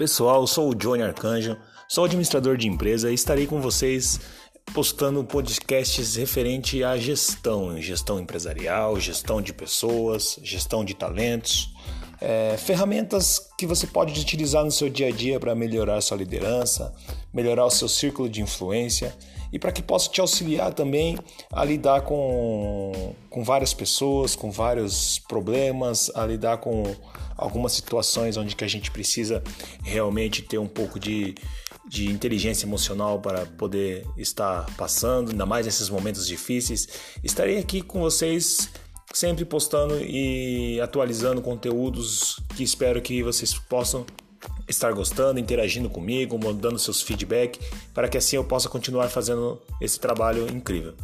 Pessoal, sou o Johnny Arcanjo, sou administrador de empresa e estarei com vocês postando podcasts referente à gestão, gestão empresarial, gestão de pessoas, gestão de talentos, é, ferramentas que você pode utilizar no seu dia a dia para melhorar sua liderança, melhorar o seu círculo de influência e para que possa te auxiliar também a lidar com, com várias pessoas, com vários problemas, a lidar com algumas situações onde que a gente precisa realmente ter um pouco de, de inteligência emocional para poder estar passando, ainda mais nesses momentos difíceis. Estarei aqui com vocês sempre postando e atualizando conteúdos que espero que vocês possam estar gostando, interagindo comigo, mandando seus feedback, para que assim eu possa continuar fazendo esse trabalho incrível.